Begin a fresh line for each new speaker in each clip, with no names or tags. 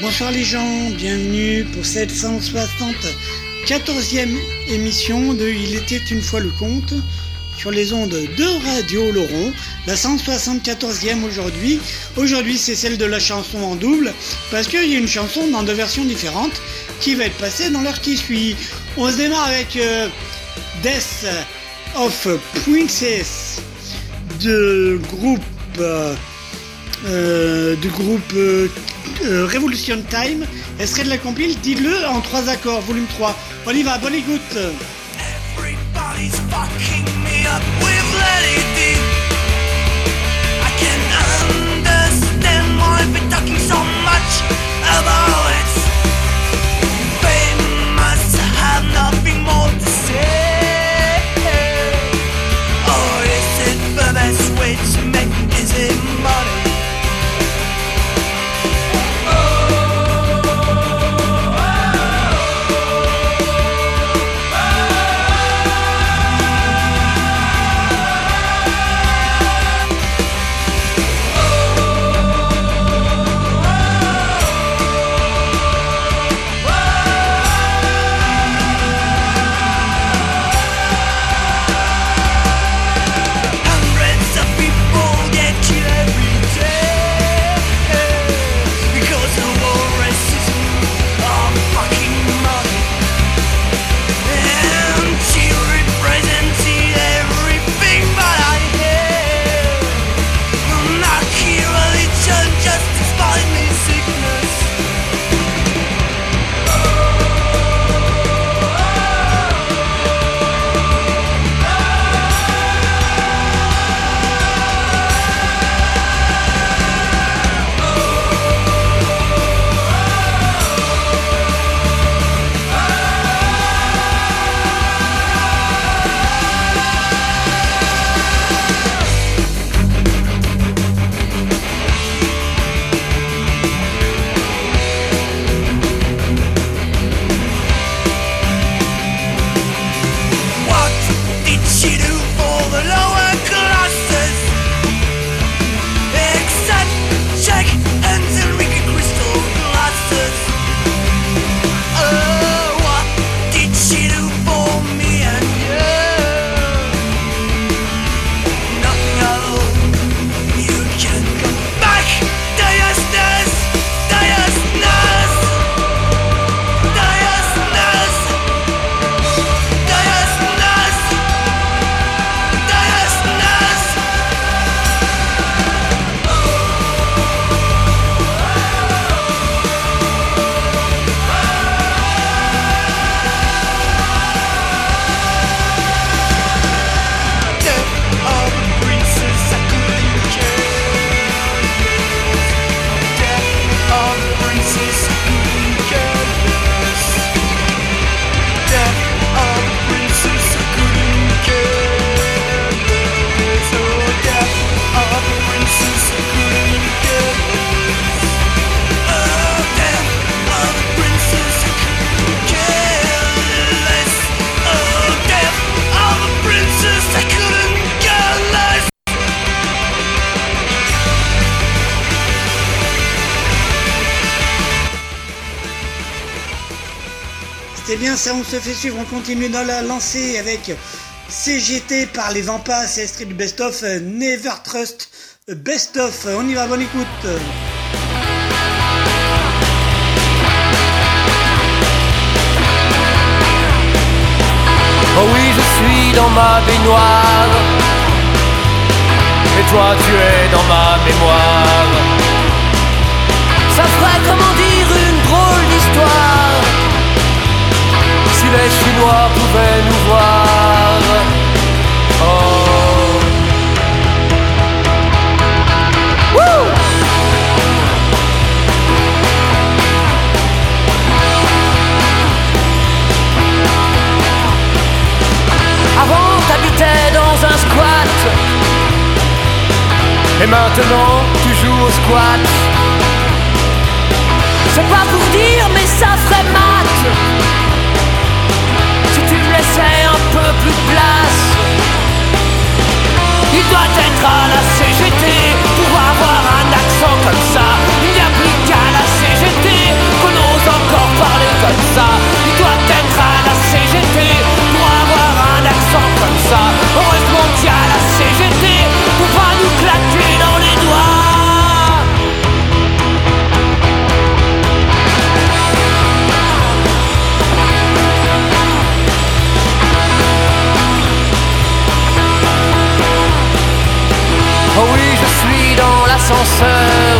Bonsoir les gens, bienvenue pour cette 174e émission de Il était une fois le conte sur les ondes de Radio Laurent, la 174e aujourd'hui. Aujourd'hui c'est celle de la chanson en double parce qu'il y a une chanson dans deux versions différentes qui va être passée dans l'heure qui suit. On se démarre avec euh, Death of Princess de groupe euh, euh, du groupe euh, Revolution Time. Elle serait de la compile, dites-le en trois accords, volume 3. On y va, bonne écoute. Everybody's fucking me up with C'était bien ça, on se fait suivre, on continue dans la lancée avec CGT par les Vampas, c'est extrait du Best of euh, Never Trust Best of. On y va, bonne écoute.
Oh oui, je suis dans ma baignoire. Et toi, tu es dans ma mémoire. Ça ferait comment dire une drôle d'histoire. Les Chinois pouvaient nous voir. Oh. Wouh Avant t'habitais dans un squat Et maintenant tu joues au squat C'est pas pour dire mais ça ferait mat place. Il doit être à la CGT pour avoir un accent comme ça. Il n'y a plus qu'à la CGT qu'on ose encore parler comme ça. Il doit être à la CGT pour avoir un accent comme ça. l'ascenseur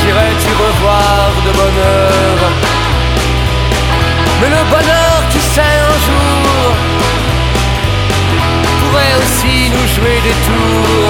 J'irai-tu revoir de bonheur Mais le bonheur, qui sait, un jour Pourrait aussi nous jouer des tours.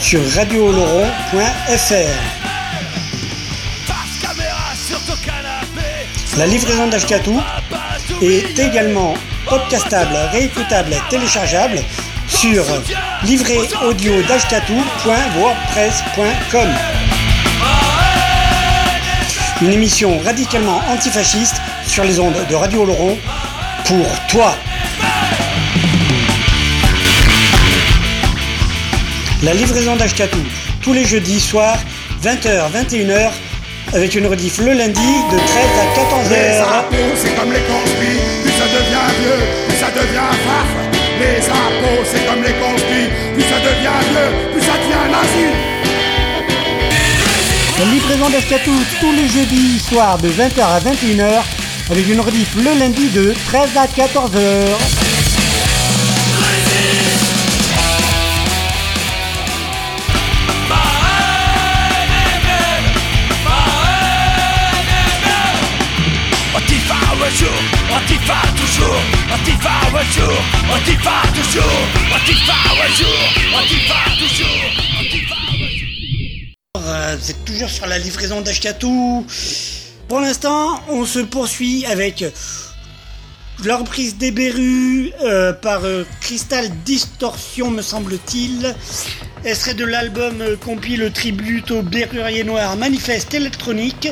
sur radiooloron.fr. La livraison d'Ashkatou est également podcastable, réécoutable, téléchargeable sur livréaudio.wordpress.com. Une émission radicalement antifasciste sur les ondes de Radio Oloron pour toi. La livraison d'Ashkatou, tous les jeudis soirs, 20h, 21h, avec une rediff le lundi de 13 à
Les
14h.
impôts, c'est comme les conspires, plus ça devient vieux, plus ça devient farf. Les impôts, c'est comme les conspires, plus ça devient vieux, plus ça devient nazi.
La livraison d'Ashkatou, tous les jeudis soirs de 20h à 21h, avec une rediff le lundi de 13 à 14h.
Antifa toujours, Antifa un jour, Antifa toujours, Antifa un jour, Antifa toujours, Antifa un jour.
Euh, Vous êtes toujours sur la livraison d'Ashkatou. Pour l'instant, on se poursuit avec La reprise des Berus euh, par euh, Crystal Distortion, me semble-t-il. Elle serait de l'album euh, compile tribute au Berrurier Noir Manifeste électronique.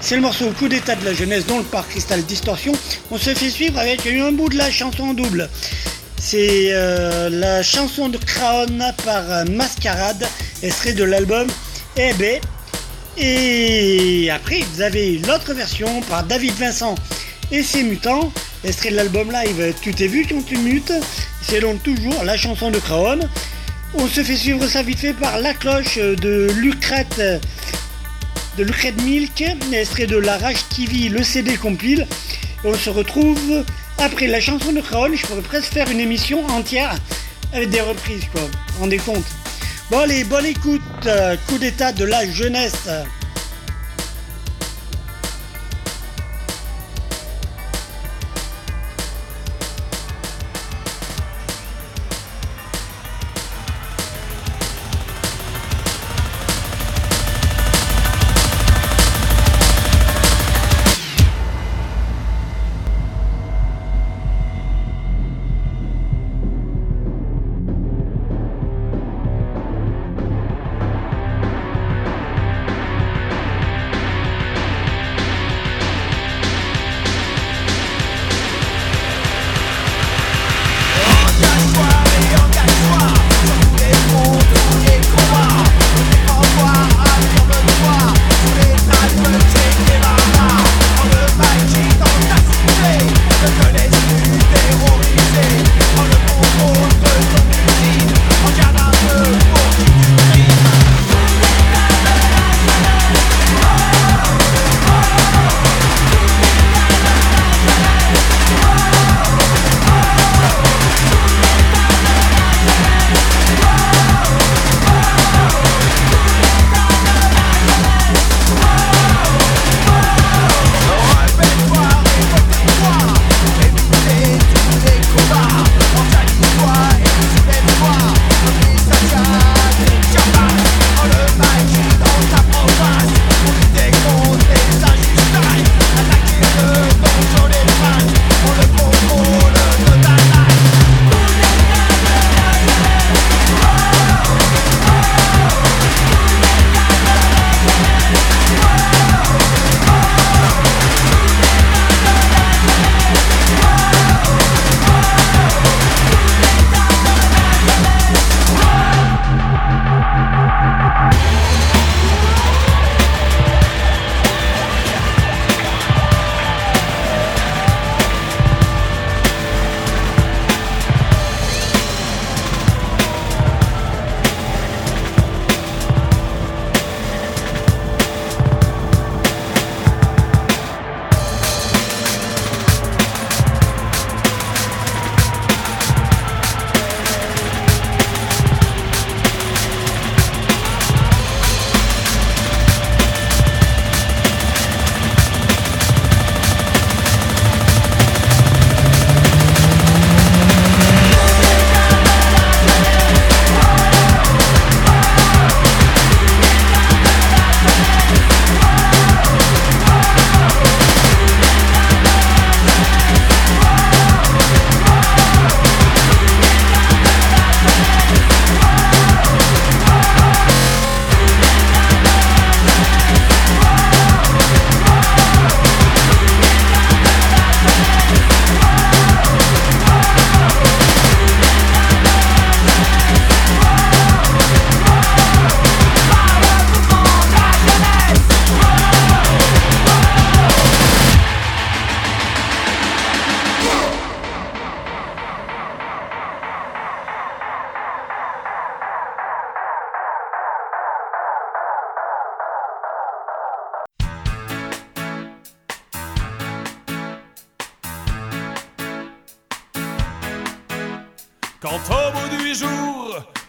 C'est le morceau Coup d'état de la jeunesse, donc par Crystal Distortion. On se fait suivre avec un bout de la chanson en double. C'est euh, la chanson de Craon par Mascarade. Elle serait de l'album Eh ben. Et après, vous avez l'autre version par David Vincent et ses mutants. Elle serait de l'album live Tu t'es vu quand tu mutes. C'est donc toujours la chanson de Craon. On se fait suivre ça vite fait par la cloche de Lucrète de Lucrète Milk. Elle serait de la Rage TV, le CD compile. Et on se retrouve après la chanson de Craon. Je pourrais presque faire une émission entière avec des reprises, quoi. Rendez compte? Bon, allez, bonne écoute. coup d'état de la jeunesse.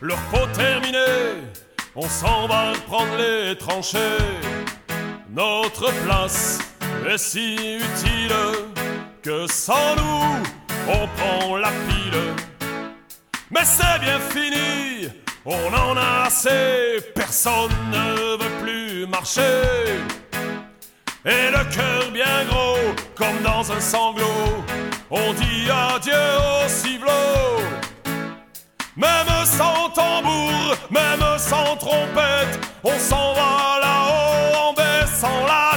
Leur pot terminé, on s'en va prendre les tranchées. Notre place est si utile que sans nous, on prend la pile. Mais c'est bien fini, on en a assez, personne ne veut plus marcher. Et le cœur bien gros, comme dans un sanglot, on dit adieu au ciblot. Même sans tambour, même sans trompette, on s'en va là-haut, on descend là.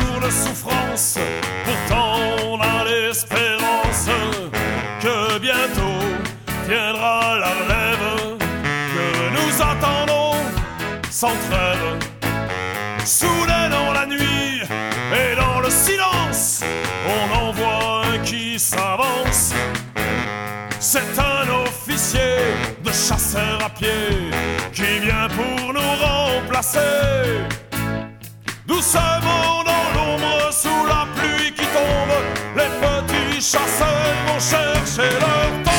de souffrance, pourtant on a l'espérance que bientôt viendra la relève que nous attendons sans trêve. Soudain la nuit et dans le silence, on en voit un qui s'avance. C'est un officier de chasseurs à pied qui vient pour nous remplacer. Nous sommes dans l'ombre sous la pluie qui tombe. Les petits chasseurs vont chercher leur temps.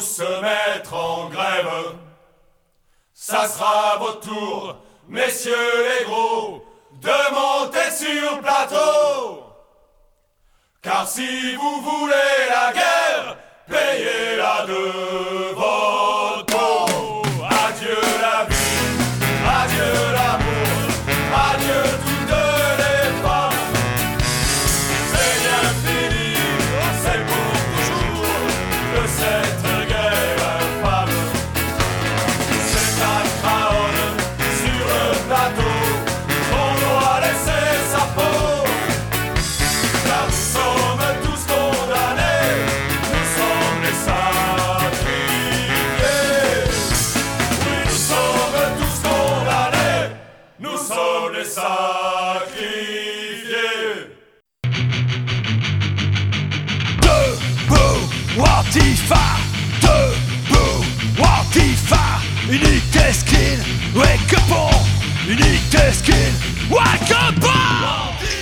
se mettre en grève. Ça sera votre tour, messieurs les gros, de monter sur plateau. Car si vous voulez la guerre, payez-la deux.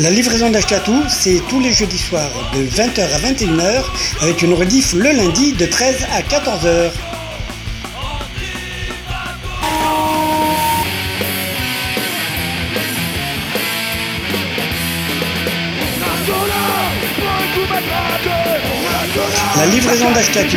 La livraison d'Achetatou, c'est tous les jeudis soirs de 20h à 21h avec une rediff le lundi de 13 à 14h. La livraison d'Achetatou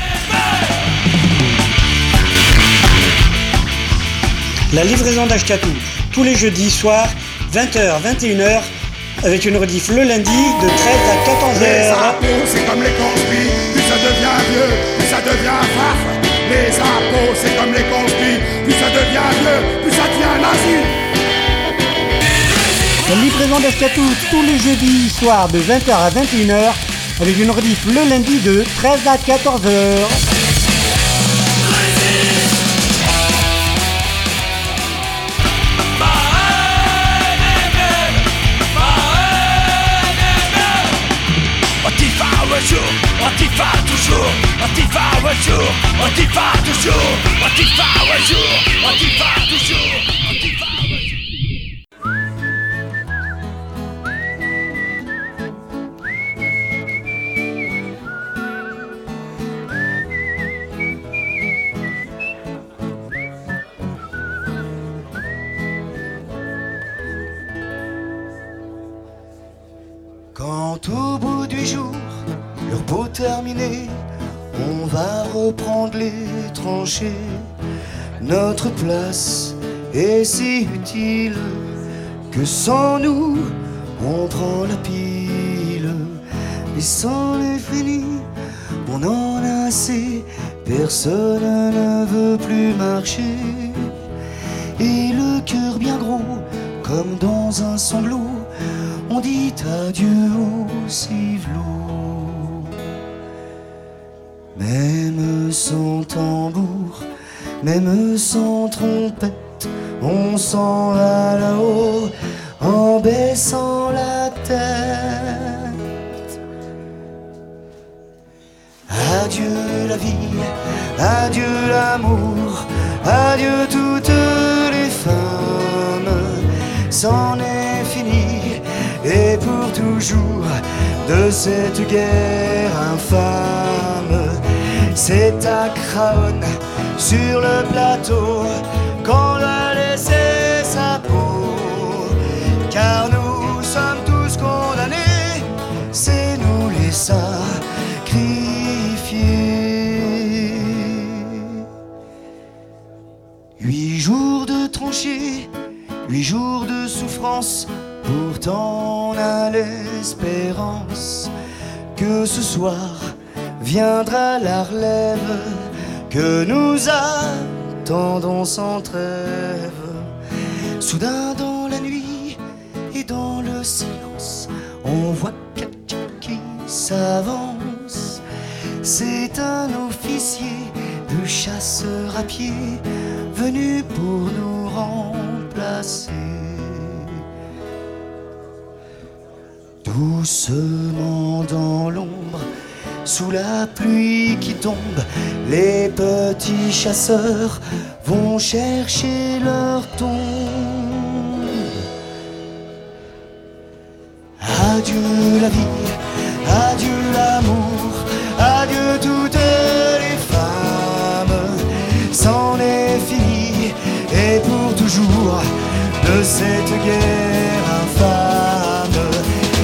La livraison d'Ashkatou, tous les jeudis soirs, 20h, 21h, avec une rediff le lundi de 13 à 14h.
Les impôts, c'est comme les conspires, plus ça devient vieux, plus ça devient farf. Les impôts, c'est comme les conspires, plus ça devient vieux, plus ça devient nazi.
La livraison d'Ashkatou, tous les jeudis soirs de 20h à 21h, avec une rediff le lundi de 13 à 14h.
Antifa un jour, Antifa toujours, Antifa un jour, Antifa toujours,
reprendre les tranchées. Notre place est si utile que sans nous, on prend la pile. Et sans les finis, on en a assez, personne ne veut plus marcher. Et le cœur bien gros, comme dans un sanglot, on dit adieu au Même sans tambour, même sans trompette, on s'en va là-haut en baissant la tête. Adieu la vie, adieu l'amour, adieu toutes les femmes. C'en est fini et pour toujours de cette guerre infâme. C'est à Craonne, sur le plateau, qu'on a laissé sa peau. Car nous sommes tous condamnés, c'est nous les sacrifiés. Huit jours de tranchées, huit jours de souffrance, pourtant on a l'espérance que ce soir viendra la relève que nous attendons sans trêve. Soudain dans la nuit et dans le silence, on voit quelqu'un qui s'avance. C'est un officier de chasseur à pied venu pour nous remplacer. Doucement dans l'ombre, sous la pluie qui tombe, les petits chasseurs vont chercher leur tombe. Adieu la vie, adieu l'amour, adieu toutes les femmes. C'en est fini et pour toujours de cette guerre infâme.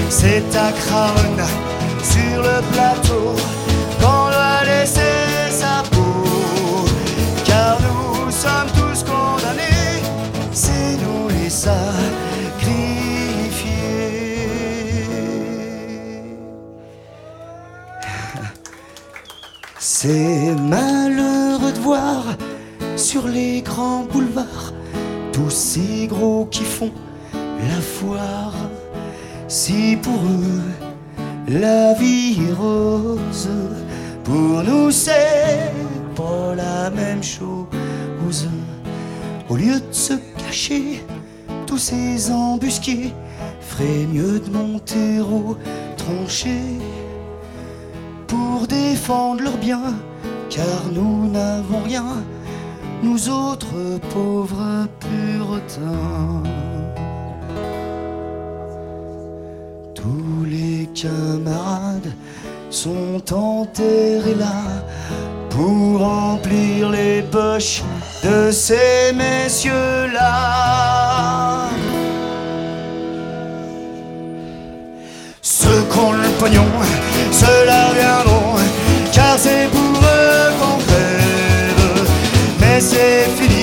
C'est à Craonne, sur le plateau, C'est malheureux de voir sur les grands boulevards tous ces gros qui font la foire. Si pour eux la vie est rose, pour nous c'est pas la même chose. Au lieu de se cacher, tous ces embusqués ferait mieux de monter au tranché défendre leurs biens, car nous n'avons rien, nous autres pauvres puritains. Tous les camarades sont enterrés là pour remplir les poches de ces messieurs-là. Ceux qui ont le pognon, ceux-là viendront, Mais c'est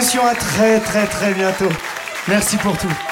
À très très très bientôt. Merci pour tout.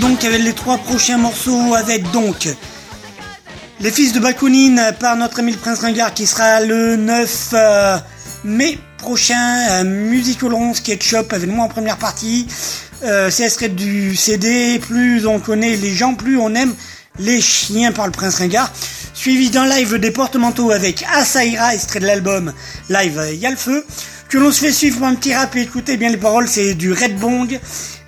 Donc avec les trois prochains morceaux avec donc Les Fils de Bakounine par notre ami le Prince Ringard qui sera le 9 euh, mai prochain. Euh, Laurent Sketchup avec moi en première partie. Euh, c'est extrait du CD. Plus on connaît les gens, plus on aime les chiens par le Prince Ringard. Suivi d'un live départementaux avec Asaïra, extrait de l'album Live Y'a le feu. Que l'on se fait suivre un petit rap et écoutez bien les paroles, c'est du Red Bong.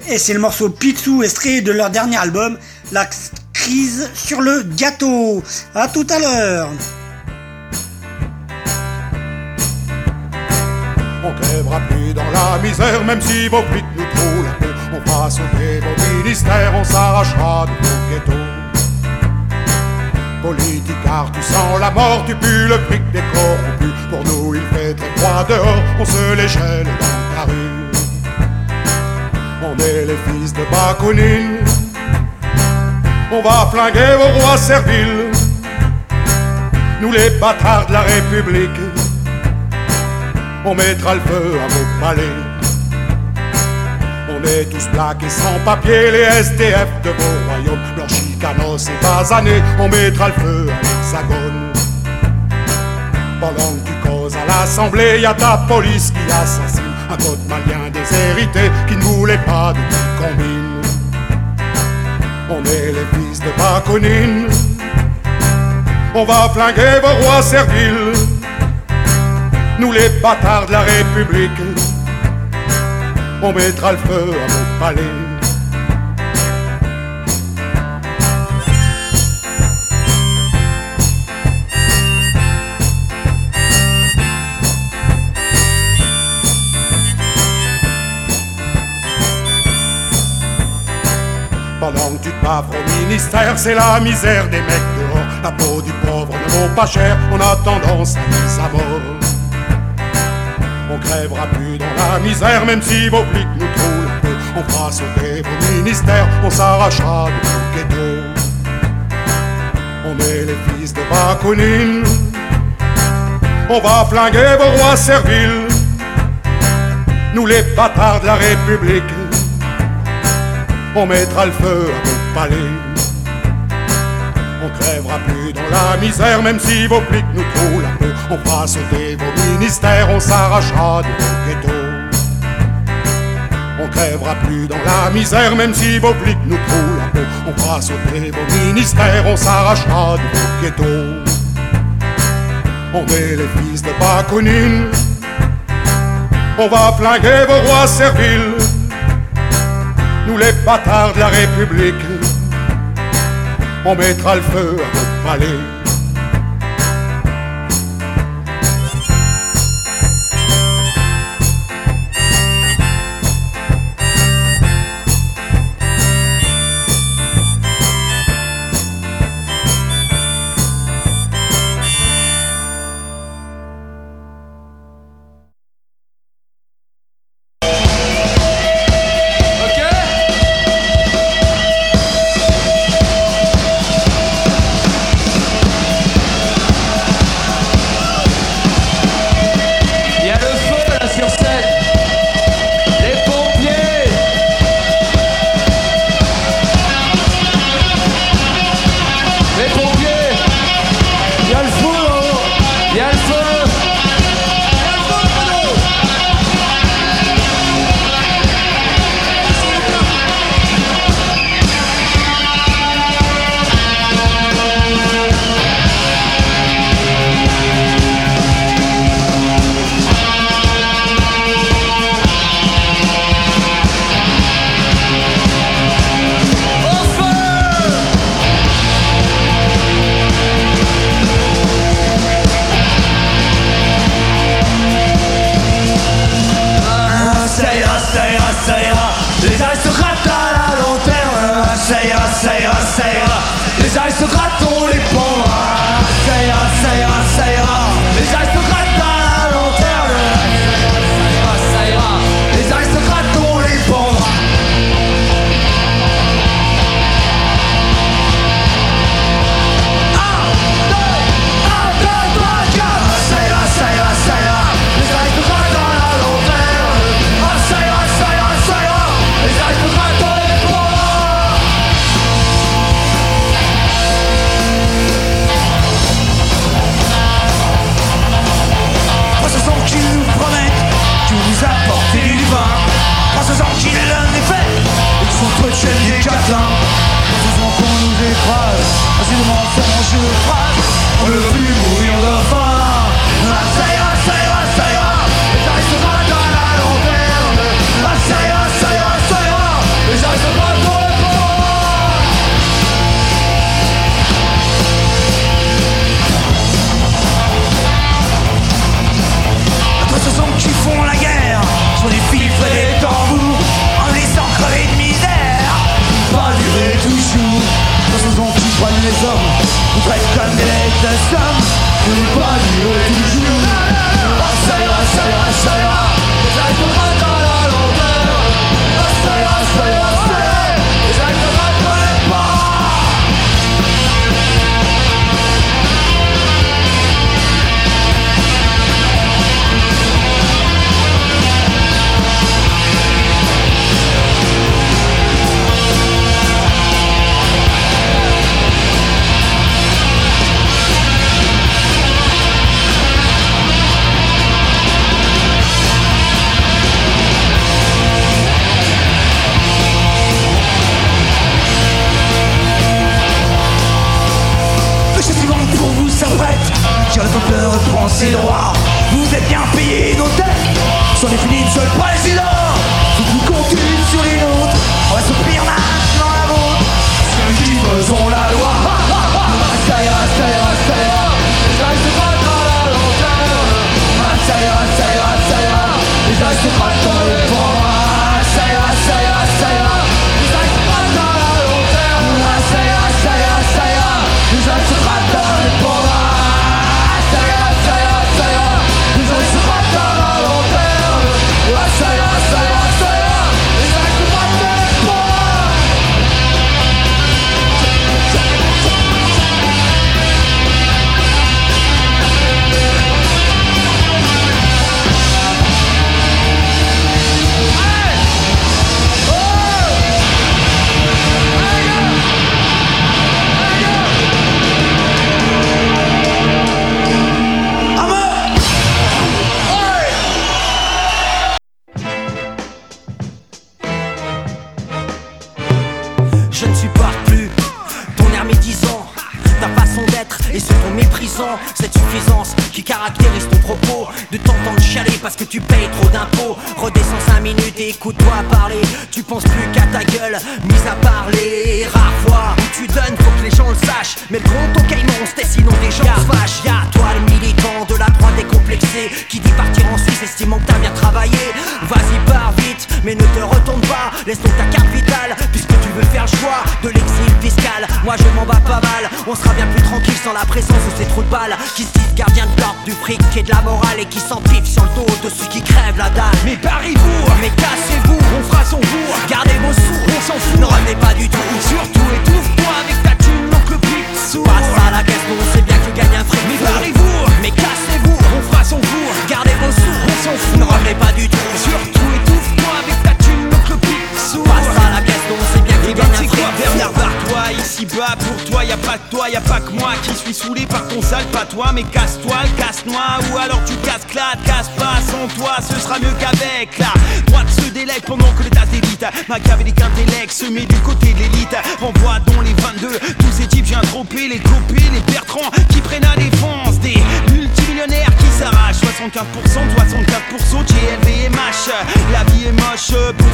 Et c'est le morceau Picsou, extrait de leur dernier album, La crise sur le gâteau. À tout à l'heure.
On crèvera plus dans la misère, même si vos flics nous trouvent la peau. On fera sauter vos ministères, on s'arrachera de vos ghettos. Politicard, tu sens la mort, tu pues le fric des corrompus. Pour nous, il fait très froid dehors, on se les gèle dans la rue. On est les fils de Bakounine, on va flinguer vos rois serviles. Nous les bâtards de la République, on mettra le feu à vos palais. On est tous plaqués sans papier, les SDF de vos royaumes. Leurs chicanos et basanés, on mettra le feu à l'hexagone. Pendant que tu causes à l'Assemblée, y a ta police qui assassine un code malien déshérité qui ne voulait pas de combine. On est les fils de Bakounine, on va flinguer vos rois serviles nous les bâtards de la République, on mettra le feu à vos palais. Que tu baves au ministère, c'est la misère des mecs dehors. La peau du pauvre ne vaut pas cher, on a tendance à dire sa. On crèvera plus dans la misère, même si vos flics nous trouvent peau. On
on fera sauter vos ministères, on s'arrachera du ghetto. On est les fils de Bakounine, on va flinguer vos rois serviles, nous les bâtards de la République, on mettra le feu à vos palais. On crèvera plus dans la misère, même si vos flics nous trouvent la peau. On fera sauter vos ministères, on s'arrachera de vos ghettos. On crèvera plus dans la misère, même si vos flics nous trouvent la peau. On fera sauter vos ministères, on s'arrachera de vos ghettos. On est les fils de Bakounine, on va flinguer vos rois serviles. Nous les bâtards de la République on mettra le feu à vos palais.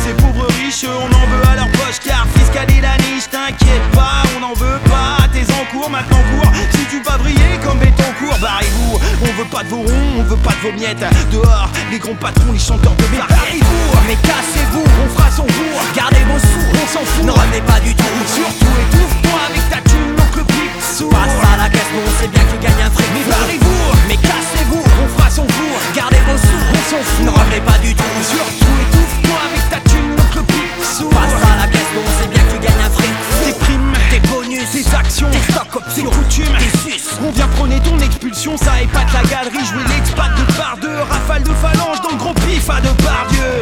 Ces
pauvres riches, on en veut à leur poche car fiscal et la niche, t'inquiète pas, on n'en veut pas, tes encours maintenant cours, si tu vas briller comme Bétoncourt, barrez-vous, on veut pas de vos ronds, on veut pas de vos miettes, dehors, les grands patrons, les chanteurs de merde, barrez-vous, mais cassez-vous, on fera son bourg, gardez vos sous, on s'en fout, ne revenez pas du tout, surtout étouffe-toi avec ta thune, sourd, passe à la caisse, on sait bien que tu gagnes un fric, mais barrez-vous, mais cassez-vous, on fera son bourg, gardez vos sous, on s'en fout, ne revenez pas du tout, surtout étouffe-toi avec ta thune, donc le sourd, passe à la caisse, on sait bien que tu gagnes un fric, tes primes, tes bonus, tes actions, tes stocks options, tes coutumes, on vient prôner ton expulsion, ça épate la galerie, jouer l'expat de par deux, rafale de phalange dans le gros pif à de par Dieu.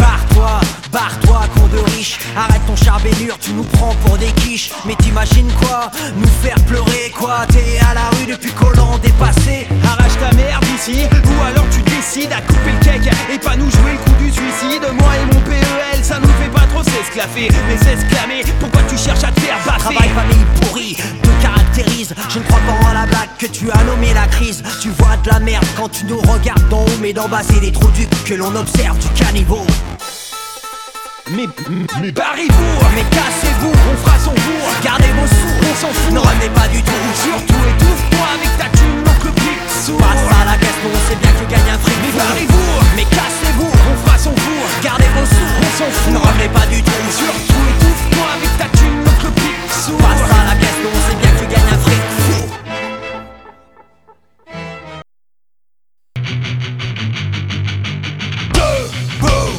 Barre-toi, con de riche. Arrête ton charbellure, tu nous prends pour des quiches. Mais t'imagines quoi Nous faire pleurer quoi T'es à la rue depuis Collant dépassé.
Arrache ta merde ici, ou alors tu décides à couper le cake et pas nous jouer le coup du suicide. Moi et mon PEL, ça nous fait pas trop s'esclaffer, mais s'exclamer. Pourquoi tu cherches à te faire baffer
Travail, famille pourri, te caractérise. Je ne crois pas en la blague que tu as nommé la crise. Tu vois de la merde quand tu nous regardes d'en haut, mais d'en bas c'est des trous du que l'on observe du caniveau.
Mais, mais barrez-vous,
Mais cassez-vous, on fera son bourg. Gardez vos sous, on s'en fout. Ne revenez pas du tout.
surtout étouffe-toi avec ta thune, donc le pic.
Passe à la caisse, on sait bien que tu gagnes un fric.
Mais barrez-vous,
mais cassez-vous,
on fera son bourg.
Gardez vos sous,
On s'en fout.
Ne revenez pas du tout.
Surtout étouffe-toi avec ta thune, donc le pic.
Passe à la caisse, on sait bien que tu gagnes un fric.
Debout,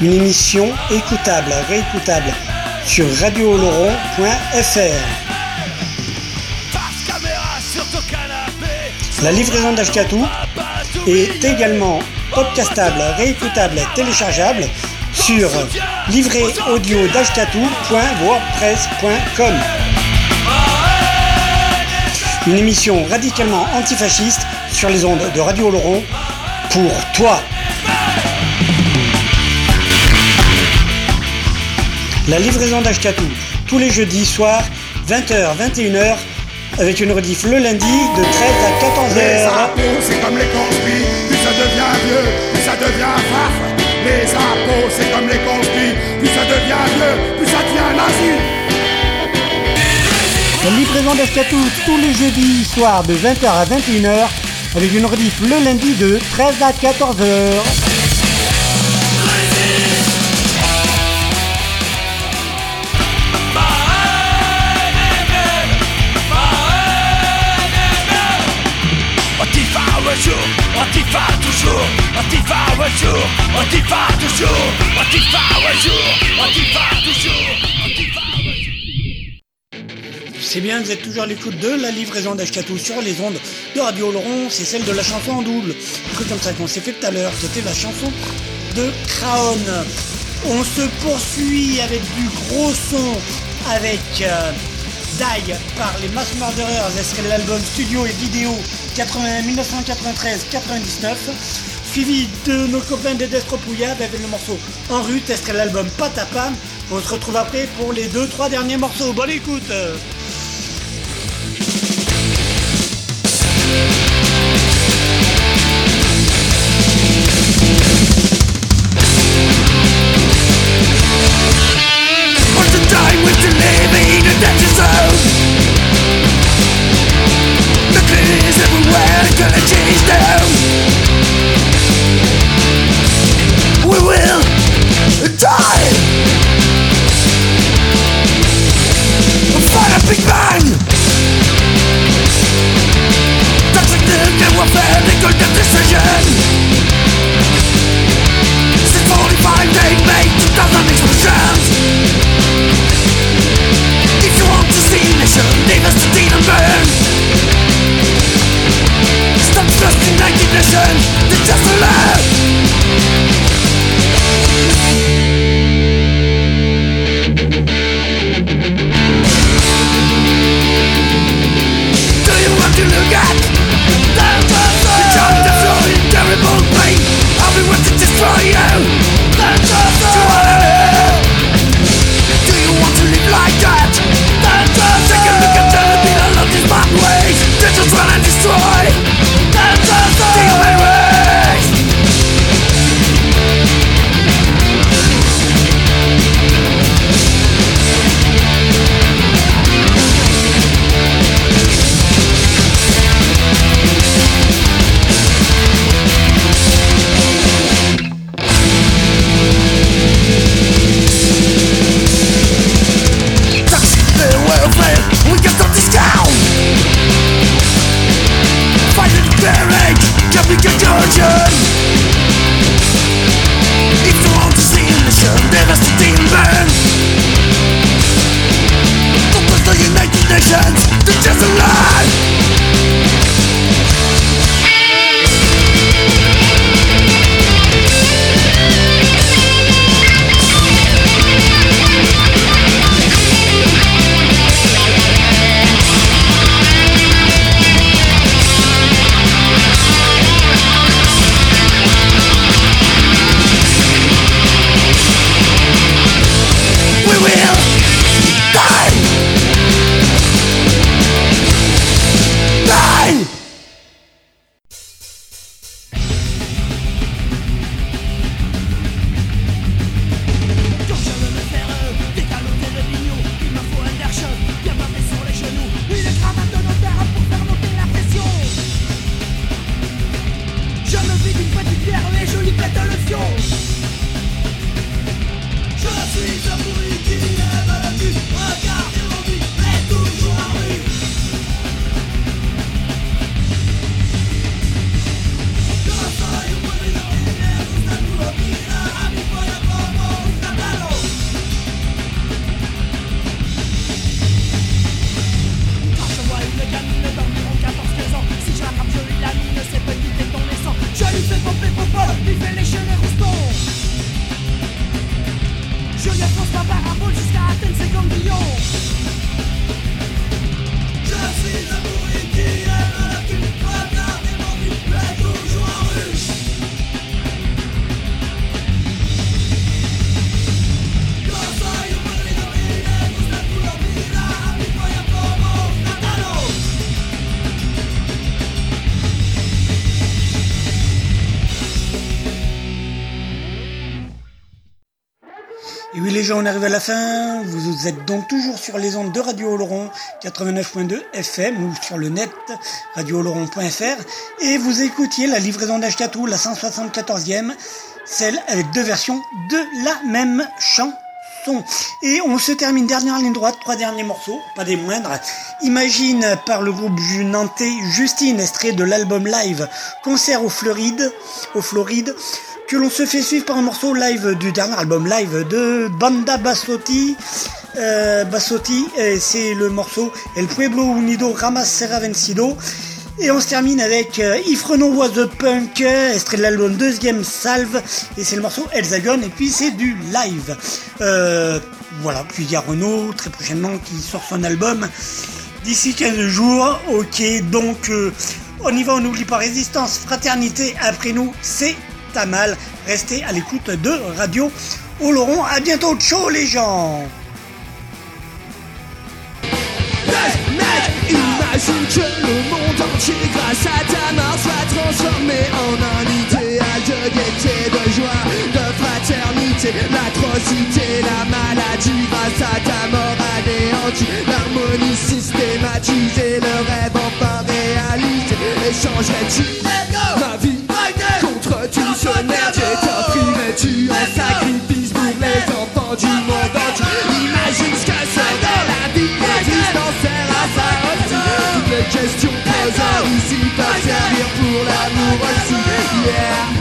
Une émission écoutable, réécoutable sur radiooloron.fr. La livraison d'Ashkatou est également podcastable, réécoutable, téléchargeable sur livréaudio.wordpress.com. Une émission radicalement antifasciste sur les ondes de Radio Oloron pour toi. La livraison d'Ashkatou, tous les jeudis soirs, 20h, 21h, avec une rediff le lundi de 13 à 14h.
Les impôts, c'est comme les conspires.
devient vieux, plus ça devient farf. Les impôts, c'est comme les conspires, plus ça devient vieux, plus ça devient nazi.
La livraison d'Escatou tous les jeudis soirs de 20h à 21h avec une rediff le lundi de 13 à 14h. C'est bien, vous êtes toujours à l'écoute de la livraison d'Ashkatou sur les ondes de Radio Laurent, c'est celle de la chanson en double. Un truc comme ça qu'on s'est fait tout à l'heure, c'était la chanson de Craon. On se poursuit avec du gros son avec euh, Die par les Mass Murderers, est l'album studio et vidéo 80 1993-99, suivi de nos copains des Destropouillades avec le morceau En rute, est l'album Patapam? On se retrouve après pour les deux trois derniers morceaux. Bonne écoute
it's gonna change down. We will die. Big bang. Good decision. Since 45 they made 2,000 explosions If you want to see burn Stop just in
recognition, they just left à la fin. Vous êtes donc toujours sur les ondes de Radio Oloron 89.2 FM ou sur le net radiooloron.fr et vous écoutiez la livraison d'Ashkatou, la 174e, celle avec deux versions de la même chanson. Et on se termine dernière ligne droite, trois derniers morceaux, pas des moindres. Imagine par le groupe nantais Justine, extrait de l'album live Concert au Floride, au Floride, que l'on se fait suivre par un morceau live du dernier album live de Banda Bassotti. Euh, Bassotti, c'est le morceau El Pueblo Unido Ramas Serra Vencido. Et on se termine avec euh, If Renault Was the Punk, extrait de l'album deuxième Salve, et c'est le morceau Elzagon, et puis c'est du live. Euh, voilà, puis il y a Renault très prochainement qui sort son album d'ici 15 jours. Ok, donc euh, on y va, on n'oublie pas résistance, fraternité, après nous, c'est mal. Restez à l'écoute de Radio Oloron. À bientôt, ciao les gens
Imagine que le monde entier, grâce à ta mort, soit transformé en un idéal de gaieté, de joie, de fraternité. L'atrocité, la maladie, grâce à ta mort anéantie. L'harmonie systématisée, le rêve enfin réalisé. Échangerais-tu ma vie pour l'amour aussi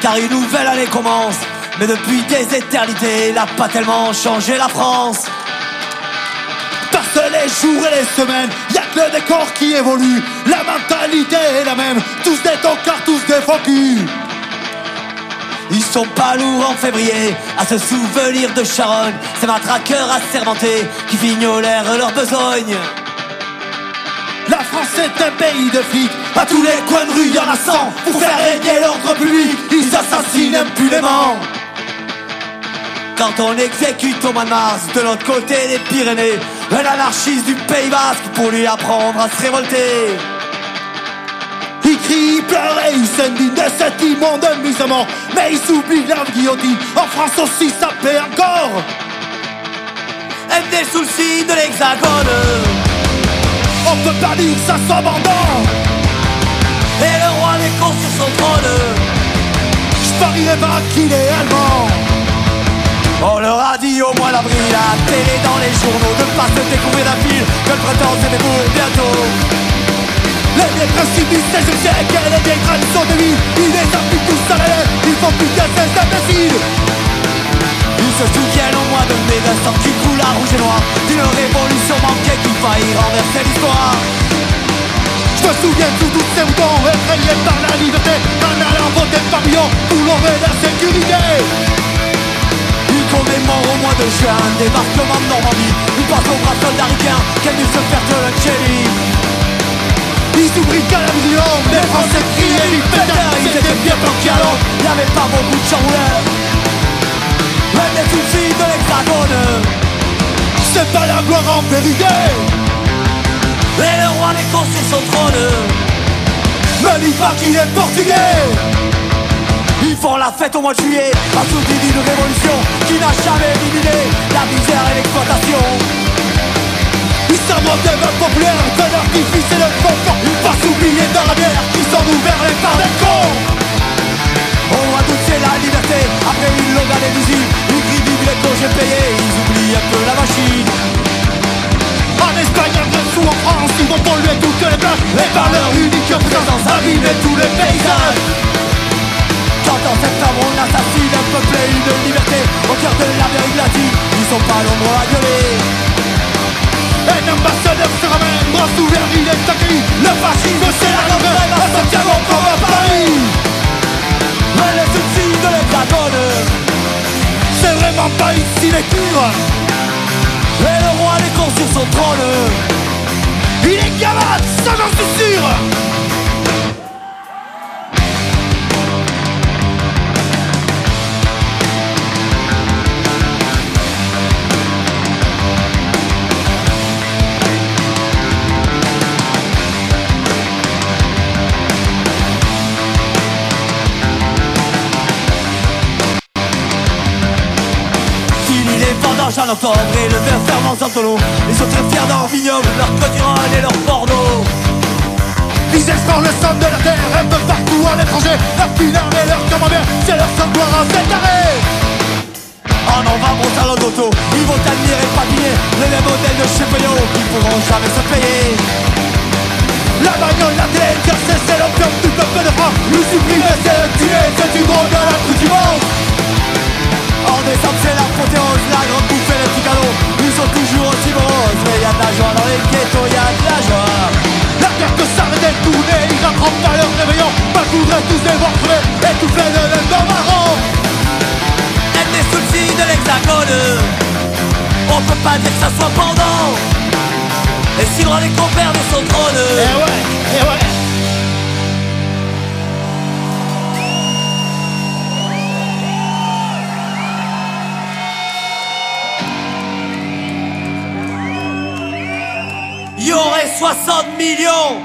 car une nouvelle année commence. Mais depuis des éternités, il a pas tellement changé la France.
Parce que les jours et les semaines, y a que le décor qui évolue. La mentalité est la même, tous des tocards, tous des faux culs.
Ils sont pas lourds en février à se souvenir de Charonne. Ces matraqueurs assermentés qui fignolèrent leurs besognes.
La France est un pays de flics, à tous les coins de rue y en a 100 Pour faire régner l'ordre public, ils assassinent impunément.
Quand on exécute au mois de mars de l'autre côté des Pyrénées Un anarchiste du Pays Basque pour lui apprendre à se révolter.
Ils crient, ils pleurent et ils s'indignent de cet immonde amusement. Mais ils oublient la guillotine, en France aussi ça paie encore.
MD sous de l'hexagone
On peut pas dire que ça soit bandant
Et le roi des cons sur son trône
Je parierais pas qu'il est allemand
On leur a dit au moins l'abri, la télé dans les journaux De pas se découvrir d'un fil, que le printemps c'était pour bientôt.
Les vieilles du 16 siècle et les vieilles traditions de vie. Ils les appliquent tous à la ils font plus qu'un ces imbéciles
Ils se souviennent au mois de mai d'un qui coule à rouge et noir D'une révolution manquée qui faillit renverser l'histoire.
Je me souviens de tous ces moutons effrayés par la liberté En allant voter par millions pour l'enlever la sécurité
Ils commémorent au mois de juin un débarquement de Normandie Ils pensent aux bras soldats ricains qu'elle dû se faire de l'Angélie
Ils oublient qu'à la vision Les Français criaient, ils pétaient Ils étaient bien planqués à l'ombre
Y'avait pas beaucoup de chambouleurs Même les soucis de l'hexagone.
C'est pas la gloire en vérité.
Et le roi des cons sur son trône.
Me dis pas qu'il est portugais.
Ils font la fête au mois de juillet. Un souvenir d'une révolution qui n'a jamais éliminé La misère et l'exploitation.
Ils s'inventent des votes populaires De l'artifice et le fond Ils passent oubliés dans la bière Ils sont ouverts les par des cons.
Mois d'août c'est la liberté. Après une longue année d'usine congés payés Ils oublient un peu la machine.
En Espagne, en Grèce ou en France Ils vont polluer toutes les plages. Et par leur unique présence Abîmer tous les paysages.
Quand en septembre on assassine un peuple et une liberté Au cœur de l'Amérique latine Ils sont pas l'ombre à violer
Un ambassadeur se ramène Bras ouverts, il est accueilli Le fascisme c'est la langue À Santiago comme à Paris.
Mais les soucis
C'est vraiment pas ici les cures.
Et le roi des cons sur son trône
Il est gamin, ça j'en suis sûr
en octobre et le verre ferment en solo Les autres fiers dans leur vignoble, leur et leur porno.
Ils explorent le sang de la terre Un peu partout à l'étranger. Leur pinard et leur camembert C'est leur sang gloire en cet arrêt
En novembre au salon d'auto, ils vont admirer patiner Les modèles de chez Peugeot qui pourront jamais se payer.
La bagnole, la télé, le cœur, c'est l'opium du peuple de France Nous supprimer, c'est le tuer C'est du gros de la coupe du monde.
En décembre c'est l'apothéose, la grande sont toujours aussi moroses Mais y'a de la joie dans les ghettos, y'a de la joie.
La terre que s'arrêtait de tourner Ils rattrapent pas leur réveillon Pas coudrait tous les voir crever Étouffés de l'aide dans marron
Être des soucis de l'hexagone. On peut pas dire que ça soit pendant. Et si le des compères de son trône.
Eh ouais,
60 millions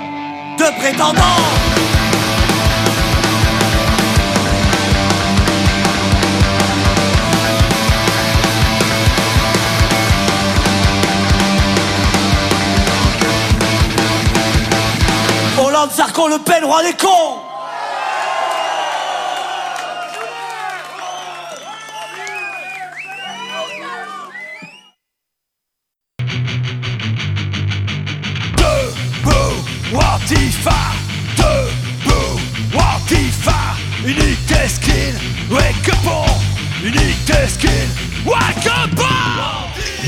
de prétendants. Hollande, Sarko, Le Pen, roi des cons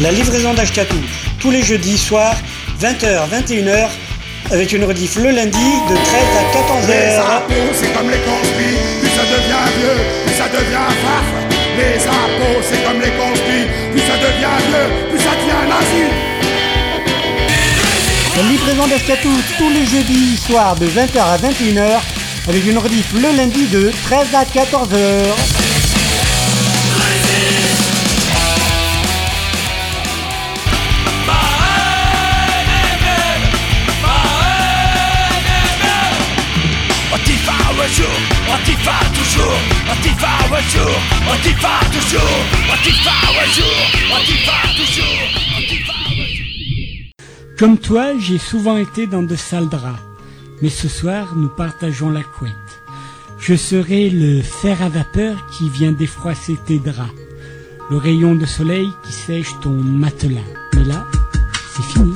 La livraison d'Ashkatou, tous les jeudis soirs, 20h, 21h, avec une rediff le lundi de 13 à
Les
14h.
impôts, c'est comme les conspires, plus ça devient vieux, plus ça devient faf. Les impôts, c'est comme les conspires, plus ça devient vieux, plus ça devient nazi.
La livraison d'Ashkatou, tous les jeudis soirs de 20h à 21h, avec une rediff le lundi de 13 à 14h.
Comme toi, j'ai souvent été dans de sales draps. Mais ce soir, nous partageons la couette. Je serai le fer à vapeur qui vient défroisser tes draps. Le rayon de soleil qui sèche ton matelas. Mais là, c'est fini.